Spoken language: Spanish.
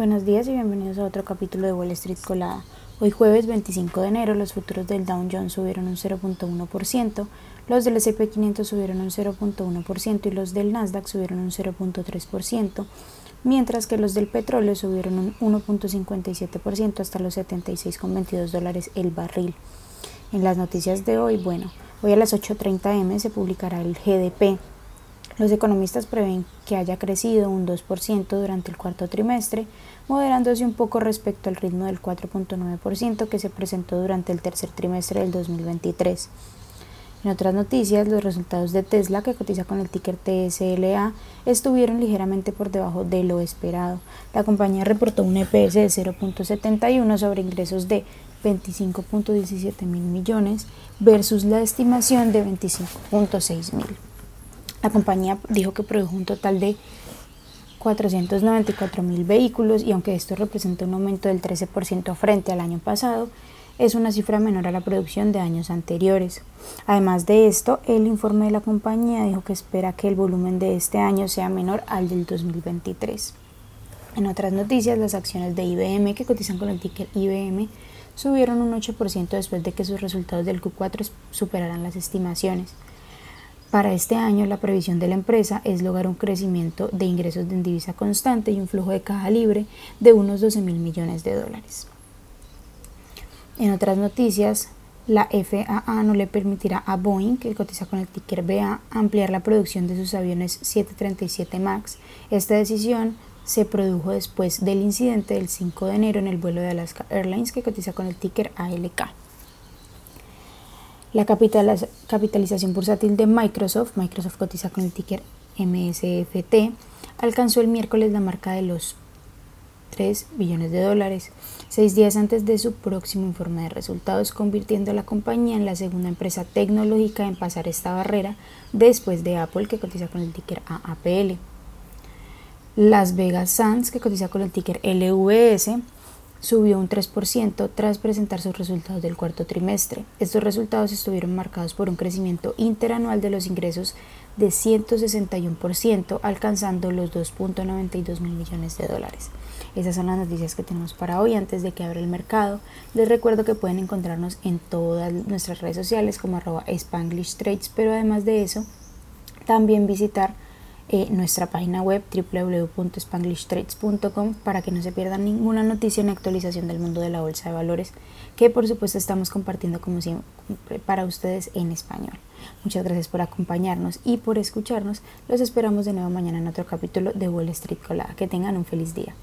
Buenos días y bienvenidos a otro capítulo de Wall Street Colada. Hoy jueves 25 de enero los futuros del Dow Jones subieron un 0.1%, los del S&P 500 subieron un 0.1% y los del Nasdaq subieron un 0.3%, mientras que los del petróleo subieron un 1.57% hasta los 76,22 dólares el barril. En las noticias de hoy, bueno, hoy a las 8.30 m se publicará el GDP, los economistas prevén que haya crecido un 2% durante el cuarto trimestre, moderándose un poco respecto al ritmo del 4.9% que se presentó durante el tercer trimestre del 2023. En otras noticias, los resultados de Tesla, que cotiza con el ticker TSLA, estuvieron ligeramente por debajo de lo esperado. La compañía reportó un EPS de 0.71 sobre ingresos de 25.17 mil millones versus la estimación de 25.6 mil. La compañía dijo que produjo un total de 494 mil vehículos y aunque esto representa un aumento del 13% frente al año pasado, es una cifra menor a la producción de años anteriores. Además de esto, el informe de la compañía dijo que espera que el volumen de este año sea menor al del 2023. En otras noticias, las acciones de IBM que cotizan con el ticker IBM subieron un 8% después de que sus resultados del Q4 superaran las estimaciones. Para este año, la previsión de la empresa es lograr un crecimiento de ingresos de divisa constante y un flujo de caja libre de unos 12 mil millones de dólares. En otras noticias, la FAA no le permitirá a Boeing, que cotiza con el ticker BA, ampliar la producción de sus aviones 737 MAX. Esta decisión se produjo después del incidente del 5 de enero en el vuelo de Alaska Airlines, que cotiza con el ticker ALK. La capitalización bursátil de Microsoft, Microsoft cotiza con el ticker MSFT, alcanzó el miércoles la marca de los 3 billones de dólares, seis días antes de su próximo informe de resultados, convirtiendo a la compañía en la segunda empresa tecnológica en pasar esta barrera después de Apple, que cotiza con el ticker AAPL. Las Vegas Sands, que cotiza con el ticker LVS, subió un 3% tras presentar sus resultados del cuarto trimestre. Estos resultados estuvieron marcados por un crecimiento interanual de los ingresos de 161%, alcanzando los 2.92 mil millones de dólares. Esas son las noticias que tenemos para hoy. Antes de que abra el mercado, les recuerdo que pueden encontrarnos en todas nuestras redes sociales como arroba Spanglish Trades, pero además de eso, también visitar eh, nuestra página web www.spanglishtrades.com para que no se pierdan ninguna noticia ni actualización del mundo de la bolsa de valores que por supuesto estamos compartiendo como siempre para ustedes en español. Muchas gracias por acompañarnos y por escucharnos. Los esperamos de nuevo mañana en otro capítulo de Wall Street Colada. Que tengan un feliz día.